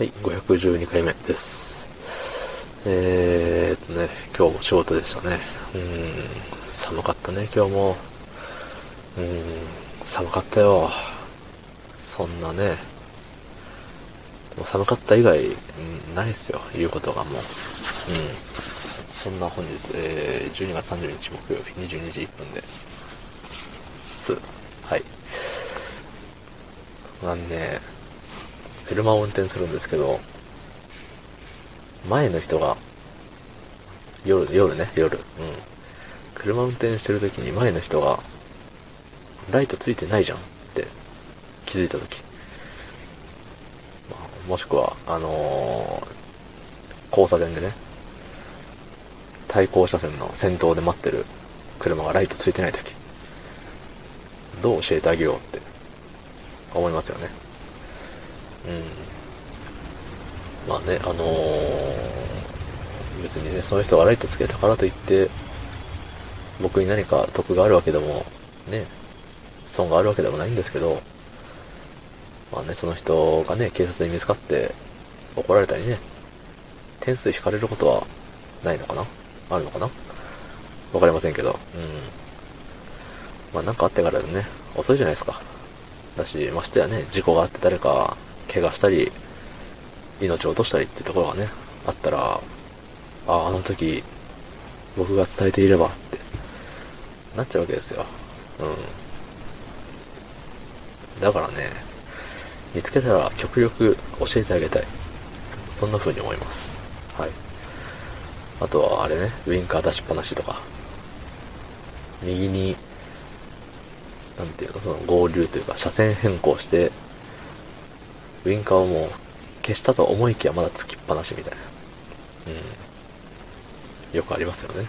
はい、512回目です。えーっとね、今日も仕事でしたね。うん、寒かったね、今日も。うーん、寒かったよ。そんなね、もう寒かった以外、うんないっすよ、言うことがもう。うん。そんな本日、えー、12月30日木曜日22時1分で、す。はい。まあね、車を運転するんですけど、前の人が、夜、夜ね、夜、うん。車運転してる時に前の人が、ライトついてないじゃんって気づいた時。まあ、もしくは、あのー交差点でね、対向車線の先頭で待ってる車がライトついてない時、どう教えてあげようって思いますよね。うん。まあね、あのー別にね、その人がライトつけたからといって、僕に何か得があるわけでも、ね、損があるわけでもないんですけど、まあね、その人がね、警察に見つかって怒られたりね、点数引かれることはないのかな？あるのかな？わかりませんけど、うん。まあなんかあってからでね、遅いじゃないですか。だし、ましてやね、事故があって誰か怪我したり、命を落としたりってところがね、あったら、あ、あの時、僕が伝えていればって、なっちゃうわけですよ。うん。だからね、見つけたら極力教えてあげたい。そんな風に思います。はい。あとはあれね、ウインカー出しっぱなしとか、右に、なんていうの、その合流というか車線変更して、ウインカーをもう消したと思いきやまだつきっぱなしみたいな。うん。よくありますよね。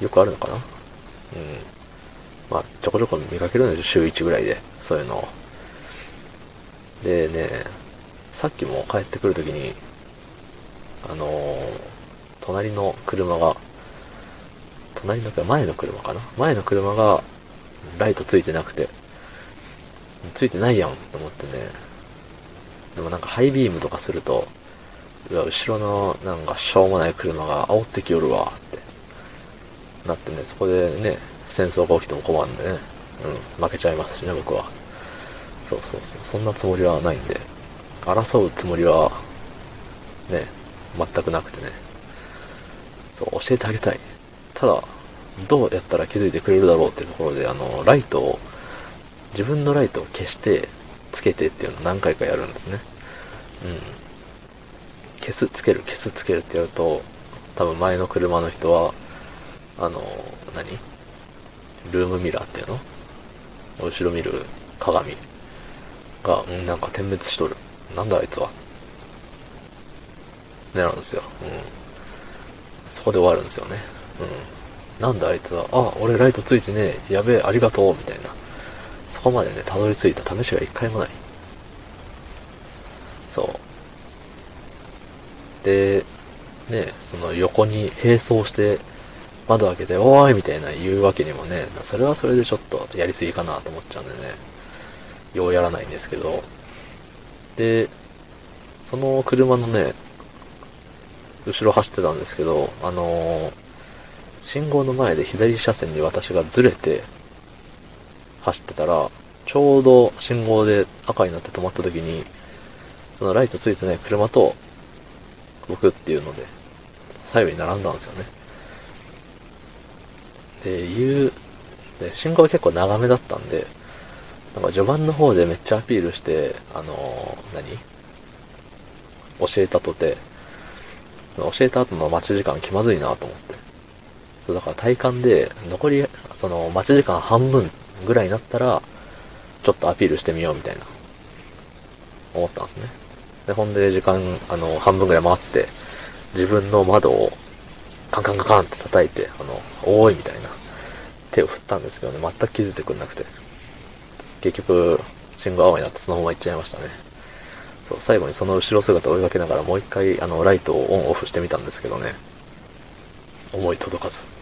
よくあるのかな？うん。まあ、ちょこちょこ見かけるんですよ、週1ぐらいで。そういうのを。でね、さっきも帰ってくるときに、あのー隣の車が、隣の前の車かな？前の車が、ライトついてなくて、ついてないやんと思ってね。でもなんかハイビームとかすると、うわ、後ろのなんかしょうもない車が煽ってきよるわって、なってね、そこでね、戦争が起きても困るんでね、うん、負けちゃいますしね、僕は。そうそうそう、そんなつもりはないんで、争うつもりは、ね、全くなくてね、そう、教えてあげたい。ただ、どうやったら気づいてくれるだろうっていうところで、あの、ライトを、自分のライトを消して、つけてっていうのを何回かやるんですね。うん。消す、つける、消す、つけるってやると、多分前の車の人は、あの、何？ルームミラーっていうの？後ろ見る鏡が、うん、なんか点滅しとる。なんだあいつは。ねなんですよ。うん。そこで終わるんですよね。うん。なんだあいつは、あ、俺ライトついてねえ、やべえ、ありがとう、みたいな。そこまでね、たどり着いた試しが一回もない。そう。で、ね、その横に並走して、窓開けて、おーいみたいな言うわけにもね、それはそれでちょっとやりすぎかなと思っちゃうんでね、ようやらないんですけど、で、その車のね、後ろ走ってたんですけど、あのー信号の前で左車線に私がずれて走ってたら、ちょうど信号で赤になって止まった時に、そのライトついてない車と僕っていうので、左右に並んだんですよね。で、いう、で、信号は結構長めだったんで、なんか序盤の方でめっちゃアピールして、あのー何？教えたとて、教えた後の待ち時間気まずいなと思って。そう、だから体感で、残り、その、待ち時間半分ぐらいになったら、ちょっとアピールしてみようみたいな、思ったんですね。で、ほんで、時間、あの、半分ぐらい回って、自分の窓を、カンカンカンカンって叩いて、あの、おーいみたいな、手を振ったんですけどね、全く気づいてくれなくて。結局、信号青になってそのまま行っちゃいましたね。そう、最後にその後ろ姿を追いかけながらもう一回、あの、ライトをオンオフしてみたんですけどね、思い届かず。